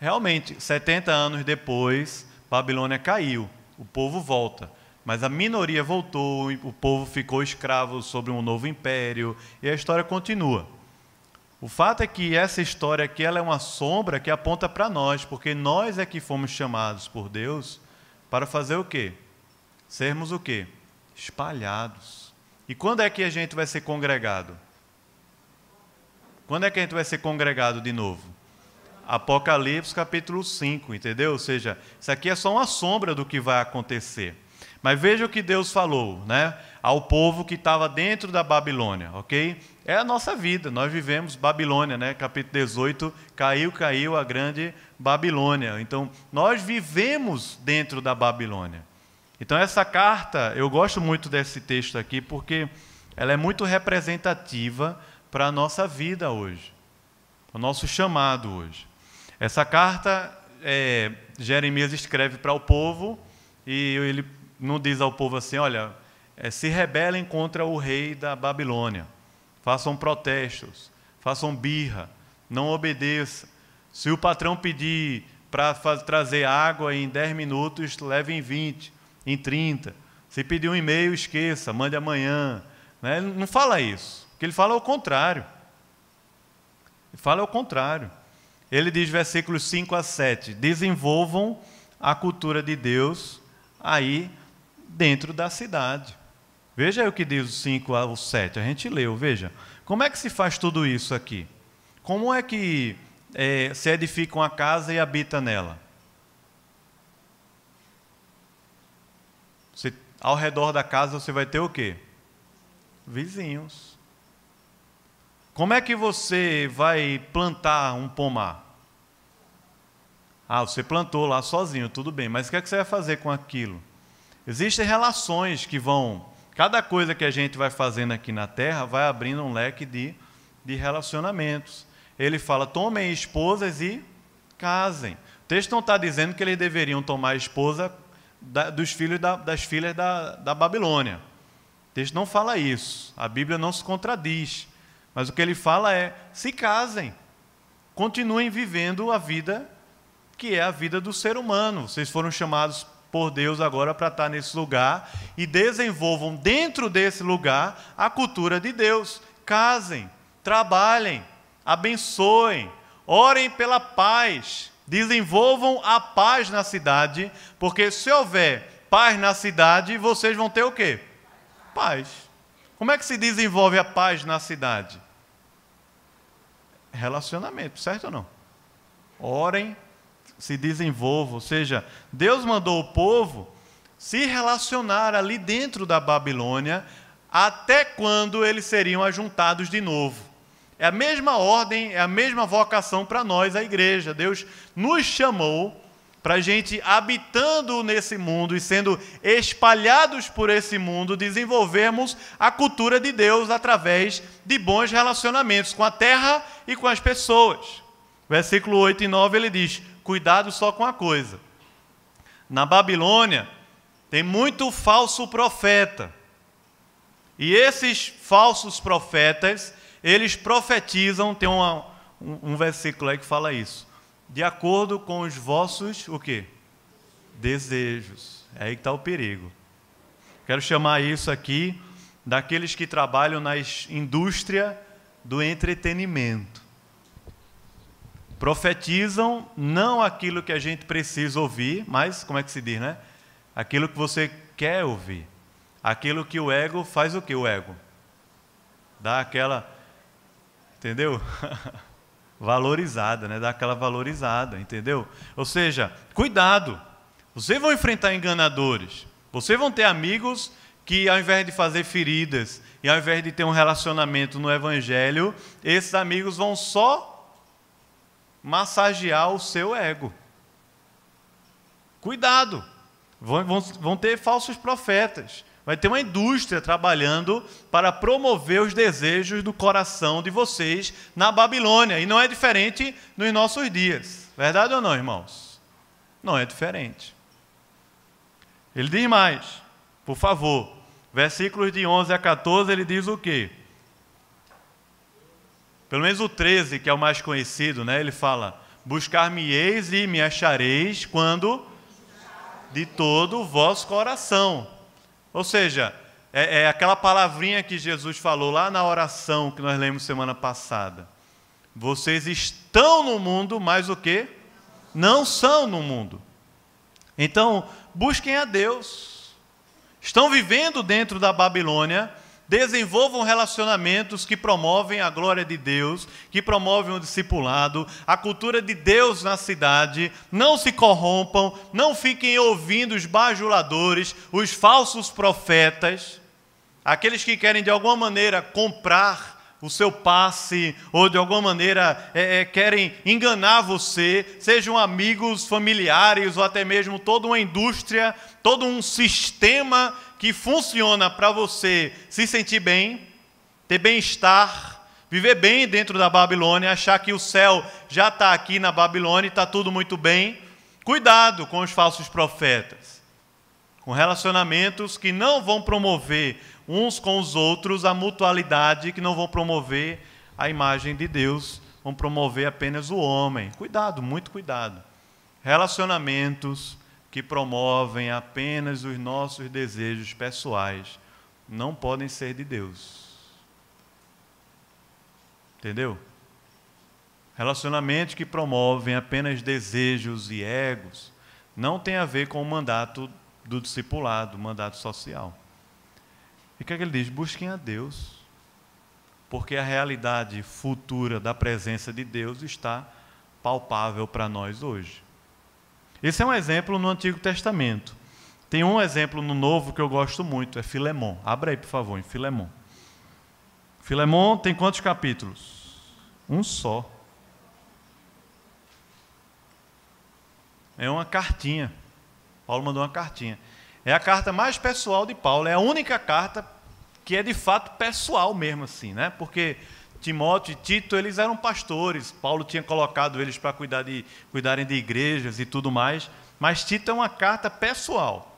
Realmente, 70 anos depois, Babilônia caiu, o povo volta. Mas a minoria voltou, o povo ficou escravo sobre um novo império, e a história continua. O fato é que essa história aqui ela é uma sombra que aponta para nós, porque nós é que fomos chamados por Deus para fazer o quê? Sermos o quê? Espalhados. E quando é que a gente vai ser congregado? Quando é que a gente vai ser congregado de novo? Apocalipse capítulo 5, entendeu? Ou seja, isso aqui é só uma sombra do que vai acontecer. Mas veja o que Deus falou, né? Ao povo que estava dentro da Babilônia, ok? É a nossa vida, nós vivemos Babilônia, né? Capítulo 18, caiu, caiu a grande Babilônia. Então, nós vivemos dentro da Babilônia. Então, essa carta, eu gosto muito desse texto aqui, porque ela é muito representativa para a nossa vida hoje, o nosso chamado hoje. Essa carta, é, Jeremias escreve para o povo e ele não diz ao povo assim: olha, é, se rebelem contra o rei da Babilônia, façam protestos, façam birra, não obedeçam. Se o patrão pedir para trazer água em 10 minutos, leve em 20, em 30. Se pedir um e-mail, esqueça, mande amanhã. Né? Não fala isso. Porque ele fala o contrário. Ele fala o contrário. Ele diz, versículos 5 a 7, desenvolvam a cultura de Deus aí dentro da cidade. Veja aí o que diz o 5 ao 7, a gente leu, veja. Como é que se faz tudo isso aqui? Como é que é, se edifica uma casa e habita nela? Você, ao redor da casa você vai ter o quê? Vizinhos. Como é que você vai plantar um pomar? Ah, você plantou lá sozinho, tudo bem, mas o que, é que você vai fazer com aquilo? Existem relações que vão. Cada coisa que a gente vai fazendo aqui na terra vai abrindo um leque de, de relacionamentos. Ele fala: tomem esposas e casem. O texto não está dizendo que eles deveriam tomar esposa da, dos filhos da, das filhas da, da Babilônia. O texto não fala isso. A Bíblia não se contradiz. Mas o que ele fala é: se casem, continuem vivendo a vida que é a vida do ser humano. Vocês foram chamados por Deus agora para estar nesse lugar e desenvolvam dentro desse lugar a cultura de Deus. Casem, trabalhem, abençoem, orem pela paz, desenvolvam a paz na cidade, porque se houver paz na cidade, vocês vão ter o quê? Paz. Como é que se desenvolve a paz na cidade? Relacionamento, certo ou não? Orem, se desenvolvam. Ou seja, Deus mandou o povo se relacionar ali dentro da Babilônia até quando eles seriam ajuntados de novo. É a mesma ordem, é a mesma vocação para nós, a igreja. Deus nos chamou para a gente, habitando nesse mundo e sendo espalhados por esse mundo, desenvolvermos a cultura de Deus através de bons relacionamentos com a terra e com as pessoas. Versículo 8 e 9 ele diz: Cuidado só com a coisa. Na Babilônia tem muito falso profeta. E esses falsos profetas, eles profetizam, tem uma, um, um versículo aí que fala isso de acordo com os vossos o quê? Desejos. É aí que está o perigo. Quero chamar isso aqui daqueles que trabalham na indústria do entretenimento. Profetizam não aquilo que a gente precisa ouvir, mas, como é que se diz, né? Aquilo que você quer ouvir. Aquilo que o ego faz o que o ego? Dá aquela. Entendeu? (laughs) valorizada, né? Dá aquela valorizada, entendeu? Ou seja, cuidado. Vocês vão enfrentar enganadores. Vocês vão ter amigos que, ao invés de fazer feridas e ao invés de ter um relacionamento no Evangelho, esses amigos vão só massagear o seu ego. Cuidado. Vão, vão, vão ter falsos profetas vai ter uma indústria trabalhando para promover os desejos do coração de vocês na Babilônia. E não é diferente nos nossos dias. Verdade ou não, irmãos? Não é diferente. Ele diz mais, por favor, versículos de 11 a 14, ele diz o quê? Pelo menos o 13, que é o mais conhecido, né? Ele fala: Buscar-me-eis e me achareis quando de todo o vosso coração ou seja, é, é aquela palavrinha que Jesus falou lá na oração que nós lemos semana passada. Vocês estão no mundo, mas o que? Não são no mundo. Então, busquem a Deus. Estão vivendo dentro da Babilônia, Desenvolvam relacionamentos que promovem a glória de Deus, que promovem o discipulado, a cultura de Deus na cidade. Não se corrompam, não fiquem ouvindo os bajuladores, os falsos profetas, aqueles que querem de alguma maneira comprar o seu passe, ou de alguma maneira é, é, querem enganar você, sejam amigos, familiares, ou até mesmo toda uma indústria, todo um sistema que funciona para você se sentir bem, ter bem-estar, viver bem dentro da Babilônia, achar que o céu já está aqui na Babilônia e está tudo muito bem. Cuidado com os falsos profetas, com relacionamentos que não vão promover uns com os outros a mutualidade, que não vão promover a imagem de Deus, vão promover apenas o homem. Cuidado, muito cuidado. Relacionamentos que promovem apenas os nossos desejos pessoais não podem ser de Deus. Entendeu? Relacionamentos que promovem apenas desejos e egos não tem a ver com o mandato do discipulado, o mandato social. E o que, é que ele diz? Busquem a Deus, porque a realidade futura da presença de Deus está palpável para nós hoje. Esse é um exemplo no Antigo Testamento. Tem um exemplo no Novo que eu gosto muito, é Filemon. Abra aí, por favor, em Filemon. Filemon tem quantos capítulos? Um só. É uma cartinha. Paulo mandou uma cartinha. É a carta mais pessoal de Paulo, é a única carta que é de fato pessoal mesmo assim, né? Porque Timóteo e Tito, eles eram pastores. Paulo tinha colocado eles para cuidar de, cuidarem de igrejas e tudo mais. Mas Tito é uma carta pessoal.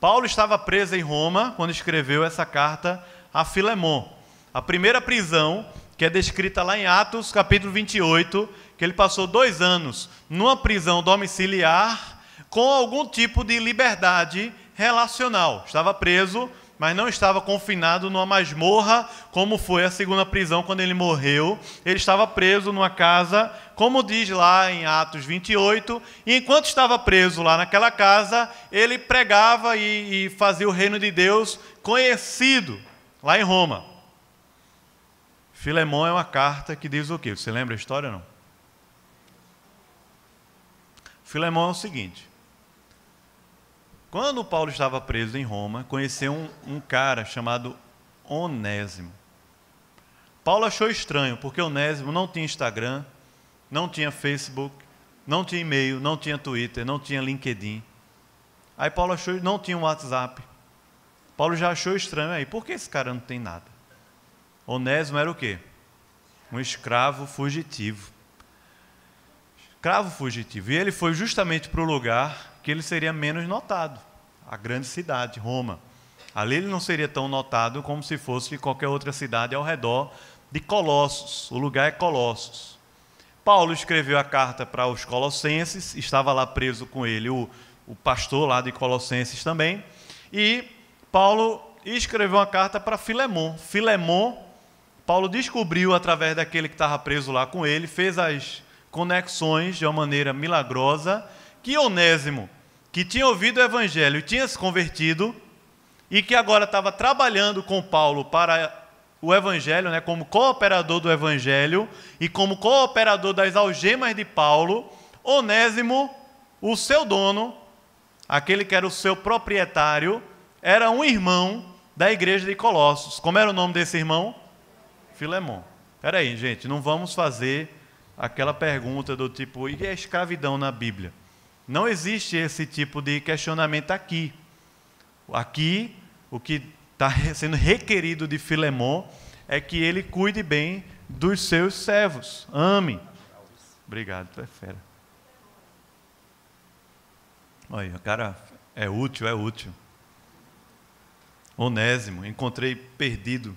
Paulo estava preso em Roma quando escreveu essa carta a Filemon. A primeira prisão, que é descrita lá em Atos, capítulo 28, que ele passou dois anos numa prisão domiciliar com algum tipo de liberdade relacional. Estava preso mas não estava confinado numa masmorra, como foi a segunda prisão quando ele morreu. Ele estava preso numa casa, como diz lá em Atos 28, e enquanto estava preso lá naquela casa, ele pregava e, e fazia o reino de Deus conhecido lá em Roma. Filemão é uma carta que diz o quê? Você lembra a história ou não? Filemão é o seguinte: quando Paulo estava preso em Roma, conheceu um, um cara chamado Onésimo. Paulo achou estranho, porque Onésimo não tinha Instagram, não tinha Facebook, não tinha e-mail, não tinha Twitter, não tinha LinkedIn. Aí Paulo achou, não tinha WhatsApp. Paulo já achou estranho aí, por que esse cara não tem nada? Onésimo era o quê? Um escravo fugitivo. Escravo fugitivo. E ele foi justamente para o lugar que ele seria menos notado. A grande cidade, Roma. Ali ele não seria tão notado como se fosse qualquer outra cidade ao redor de Colossos. O lugar é Colossos. Paulo escreveu a carta para os Colossenses, estava lá preso com ele o, o pastor lá de Colossenses também. E Paulo escreveu uma carta para Filemon. Filemon Paulo descobriu através daquele que estava preso lá com ele, fez as conexões de uma maneira milagrosa, que Onésimo, que tinha ouvido o evangelho e tinha se convertido, e que agora estava trabalhando com Paulo para o evangelho, né, como cooperador do evangelho e como cooperador das algemas de Paulo, Onésimo, o seu dono, aquele que era o seu proprietário, era um irmão da igreja de Colossos. Como era o nome desse irmão? Filemão. Espera aí, gente, não vamos fazer aquela pergunta do tipo, e a escravidão na Bíblia? Não existe esse tipo de questionamento aqui. Aqui, o que está sendo requerido de Filemão é que ele cuide bem dos seus servos. Ame. Obrigado, tu é fera. Olha, o cara é útil, é útil. Onésimo, encontrei perdido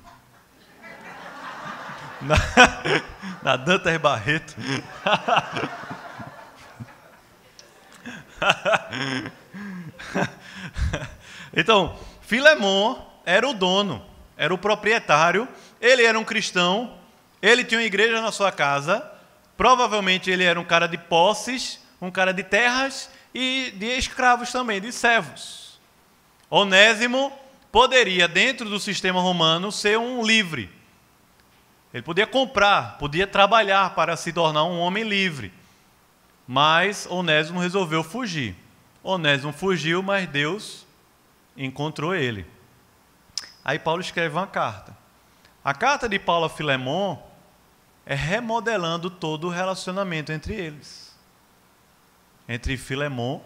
(laughs) na, na Dantas Barreto. (laughs) (laughs) então, Filemon era o dono, era o proprietário, ele era um cristão, ele tinha uma igreja na sua casa, provavelmente ele era um cara de posses, um cara de terras e de escravos também, de servos. Onésimo poderia, dentro do sistema romano, ser um livre, ele podia comprar, podia trabalhar para se tornar um homem livre. Mas Onésimo resolveu fugir. Onésimo fugiu, mas Deus encontrou ele. Aí Paulo escreve uma carta. A carta de Paulo a Filemon é remodelando todo o relacionamento entre eles. Entre Filemon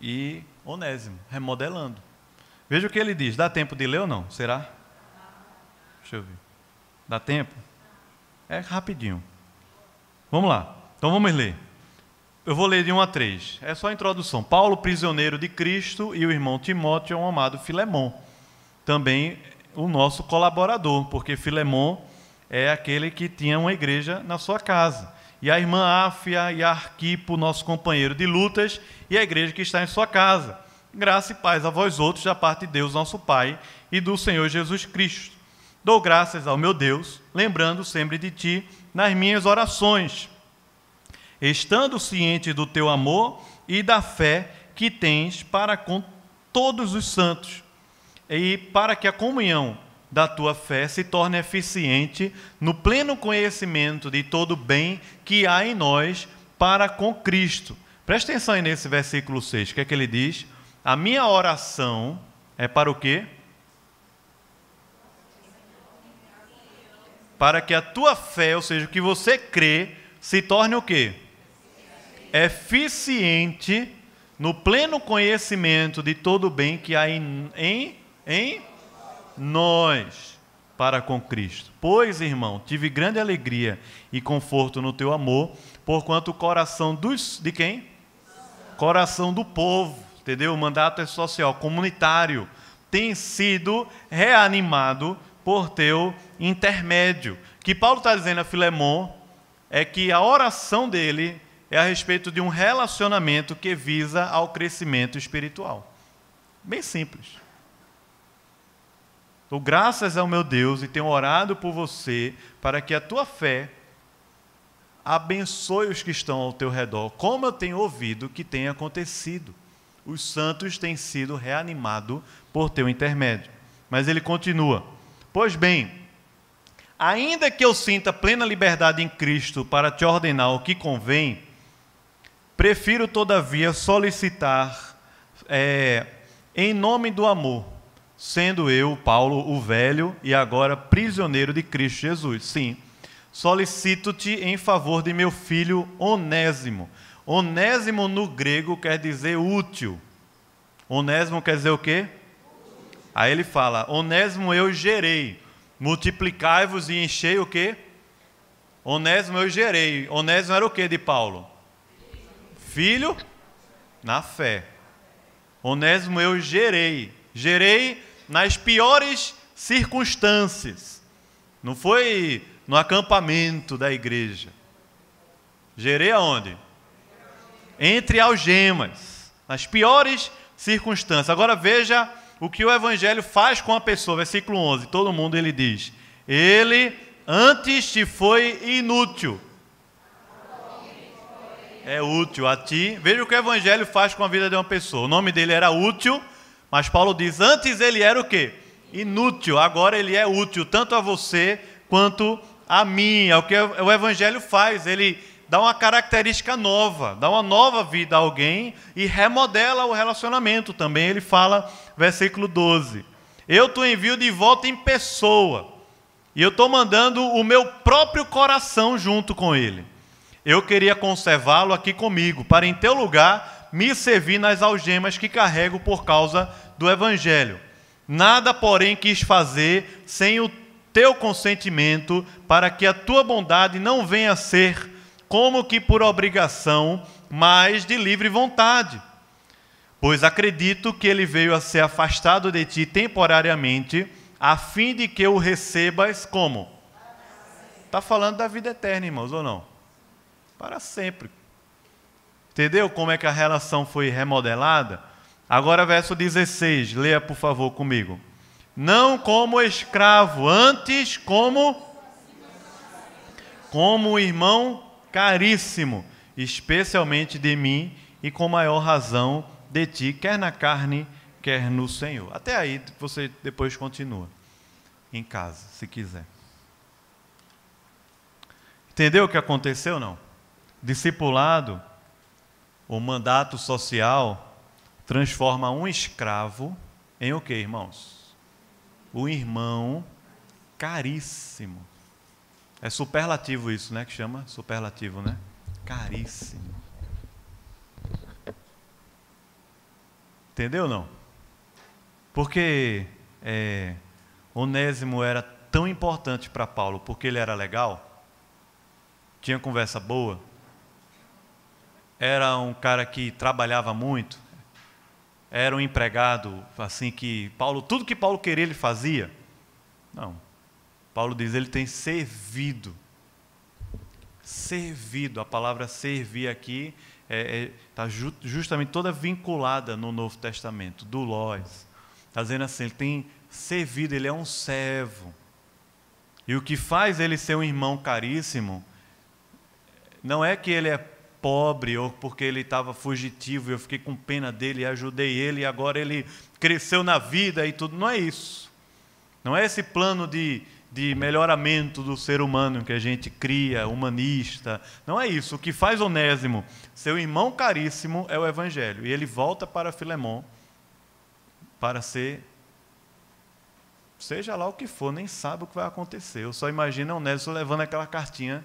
e Onésimo, remodelando. Veja o que ele diz. Dá tempo de ler ou não? Será? Deixa eu ver. Dá tempo? É rapidinho. Vamos lá. Então vamos ler. Eu vou ler de 1 a 3. É só a introdução. Paulo, prisioneiro de Cristo, e o irmão Timóteo, o amado Filemon. Também o nosso colaborador, porque Filemon é aquele que tinha uma igreja na sua casa. E a irmã Áfia e Arquipo, nosso companheiro de lutas, e a igreja que está em sua casa. Graça e paz a vós outros, da parte de Deus, nosso Pai, e do Senhor Jesus Cristo. Dou graças ao meu Deus, lembrando sempre de ti nas minhas orações, estando ciente do teu amor e da fé que tens para com todos os santos, e para que a comunhão da tua fé se torne eficiente no pleno conhecimento de todo o bem que há em nós para com Cristo. Presta atenção aí nesse versículo 6, o que é que ele diz? A minha oração é para o quê? para que a tua fé, ou seja, o que você crê, se torne o quê? Eficiente no pleno conhecimento de todo o bem que há em, em, em nós para com Cristo. Pois, irmão, tive grande alegria e conforto no teu amor, porquanto o coração dos de quem? Coração do povo, entendeu? O mandato é social, comunitário, tem sido reanimado por teu intermédio. O que Paulo está dizendo a Filemon é que a oração dele é a respeito de um relacionamento que visa ao crescimento espiritual. Bem simples. Dou graças ao meu Deus e tenho orado por você para que a tua fé abençoe os que estão ao teu redor, como eu tenho ouvido que tem acontecido. Os santos têm sido reanimados por teu intermédio. Mas ele continua. Pois bem, ainda que eu sinta plena liberdade em Cristo para te ordenar o que convém, prefiro todavia solicitar é, em nome do amor, sendo eu, Paulo, o velho e agora prisioneiro de Cristo Jesus. Sim, solicito-te em favor de meu filho Onésimo. Onésimo no grego quer dizer útil. Onésimo quer dizer o quê? Aí ele fala: Onésimo eu gerei, multiplicai-vos e enchei o quê? Onésimo eu gerei. Onésimo era o quê de Paulo? Filho na fé. Onésimo eu gerei. Gerei nas piores circunstâncias. Não foi no acampamento da igreja. Gerei aonde? Entre algemas. Nas piores circunstâncias. Agora veja o que o evangelho faz com a pessoa, versículo 11, todo mundo ele diz: ele antes te foi inútil. É útil a ti. Veja o que o evangelho faz com a vida de uma pessoa. O nome dele era útil, mas Paulo diz: antes ele era o quê? Inútil. Agora ele é útil tanto a você quanto a mim. É o que o evangelho faz. Ele dá uma característica nova, dá uma nova vida a alguém e remodela o relacionamento também. Ele fala, versículo 12: Eu te envio de volta em pessoa, e eu estou mandando o meu próprio coração junto com ele. Eu queria conservá-lo aqui comigo, para em teu lugar me servir nas algemas que carrego por causa do evangelho. Nada, porém, quis fazer sem o teu consentimento, para que a tua bondade não venha a ser como que por obrigação, mas de livre vontade. Pois acredito que ele veio a ser afastado de ti temporariamente, a fim de que o recebas como? Está falando da vida eterna, irmãos, ou não? Para sempre. Entendeu como é que a relação foi remodelada? Agora, verso 16, leia por favor comigo. Não como escravo, antes como como irmão caríssimo, especialmente de mim e com maior razão de ti, quer na carne, quer no Senhor. Até aí você depois continua em casa, se quiser. Entendeu o que aconteceu não? Discipulado, o mandato social transforma um escravo em o que, irmãos? O irmão caríssimo. É superlativo isso, né? Que chama superlativo, né? Caríssimo. Entendeu não? Porque é, Onésimo era tão importante para Paulo porque ele era legal, tinha conversa boa, era um cara que trabalhava muito, era um empregado assim que Paulo tudo que Paulo queria ele fazia. Não, Paulo diz, ele tem servido. Servido, a palavra servir aqui está é, é, tá ju justamente toda vinculada no Novo Testamento, do Lós. Está dizendo assim, ele tem servido, ele é um servo. E o que faz ele ser um irmão caríssimo, não é que ele é pobre ou porque ele estava fugitivo eu fiquei com pena dele e ajudei ele e agora ele cresceu na vida e tudo. Não é isso. Não é esse plano de, de melhoramento do ser humano que a gente cria, humanista. Não é isso. O que faz Onésimo, seu irmão caríssimo, é o Evangelho. E ele volta para Filemão para ser. Seja lá o que for, nem sabe o que vai acontecer. Eu só imagino Onésimo levando aquela cartinha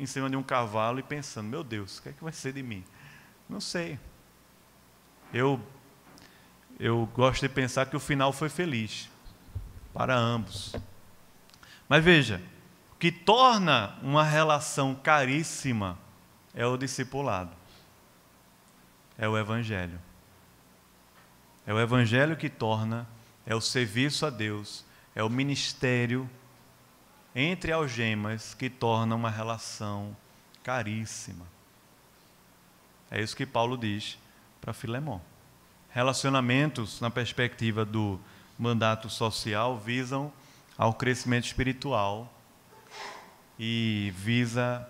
em cima de um cavalo e pensando: meu Deus, o que é que vai ser de mim? Não sei. Eu, eu gosto de pensar que o final foi feliz para ambos. Mas veja, o que torna uma relação caríssima é o discipulado, é o Evangelho. É o Evangelho que torna, é o serviço a Deus, é o ministério entre algemas que torna uma relação caríssima. É isso que Paulo diz para Filemão. Relacionamentos, na perspectiva do mandato social, visam ao crescimento espiritual e visa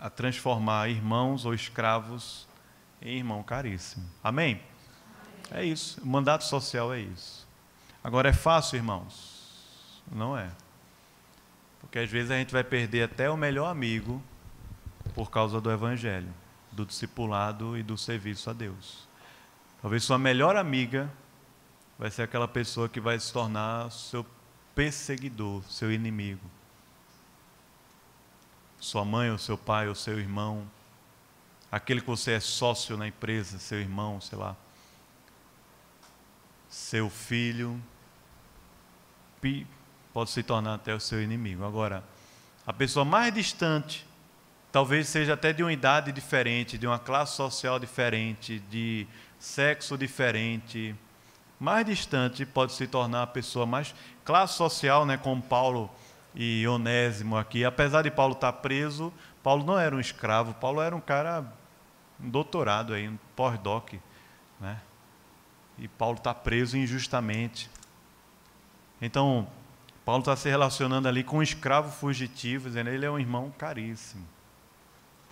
a transformar irmãos ou escravos em irmão caríssimo. Amém? É isso. O mandato social é isso. Agora é fácil, irmãos? Não é. Porque às vezes a gente vai perder até o melhor amigo por causa do evangelho, do discipulado e do serviço a Deus. Talvez sua melhor amiga vai ser aquela pessoa que vai se tornar seu perseguidor, seu inimigo. Sua mãe, ou seu pai, ou seu irmão, aquele que você é sócio na empresa, seu irmão, sei lá, seu filho, pode se tornar até o seu inimigo. Agora, a pessoa mais distante, talvez seja até de uma idade diferente, de uma classe social diferente, de sexo diferente, mais distante pode se tornar a pessoa mais classe social, né, como Paulo e Onésimo aqui. Apesar de Paulo estar preso, Paulo não era um escravo, Paulo era um cara um doutorado aí, um pós-doc, né? E Paulo está preso injustamente. Então, Paulo está se relacionando ali com um escravo fugitivo, dizendo ele é um irmão caríssimo.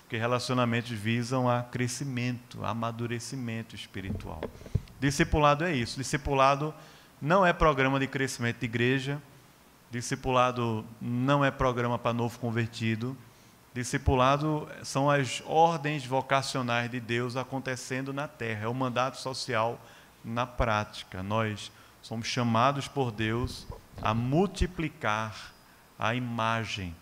Porque relacionamentos visam a crescimento, a amadurecimento espiritual. Discipulado é isso. Discipulado não é programa de crescimento de igreja. Discipulado não é programa para novo convertido. Discipulado são as ordens vocacionais de Deus acontecendo na terra, é o mandato social na prática. Nós somos chamados por Deus a multiplicar a imagem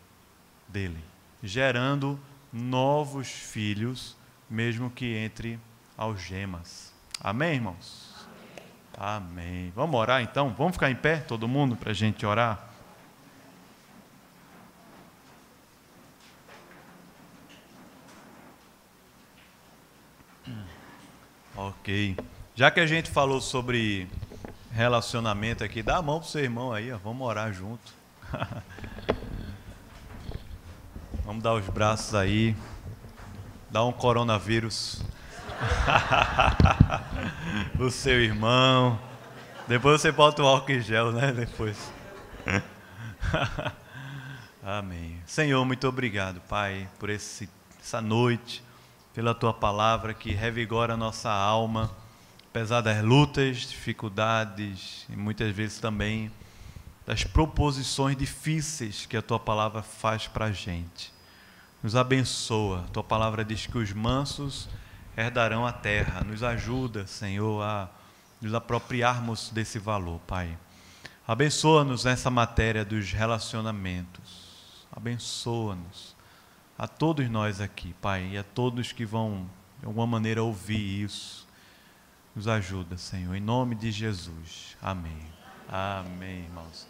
dele, gerando novos filhos, mesmo que entre algemas. Amém, irmãos? Amém. Amém. Vamos orar então? Vamos ficar em pé, todo mundo, para a gente orar? Ok. Já que a gente falou sobre relacionamento aqui, dá a mão pro seu irmão aí, ó, vamos orar junto. (laughs) vamos dar os braços aí. Dá um coronavírus. (laughs) o seu irmão. Depois você bota o álcool em gel, né? Depois. (laughs) Amém. Senhor, muito obrigado, Pai, por esse, essa noite pela tua palavra que revigora a nossa alma, apesar das lutas, dificuldades e muitas vezes também das proposições difíceis que a tua palavra faz para a gente. Nos abençoa. A tua palavra diz que os mansos herdarão a terra. Nos ajuda, Senhor, a nos apropriarmos desse valor, Pai. Abençoa-nos nessa matéria dos relacionamentos. Abençoa-nos a todos nós aqui, Pai, e a todos que vão, de alguma maneira, ouvir isso. Nos ajuda, Senhor, em nome de Jesus. Amém. Amém, irmãos.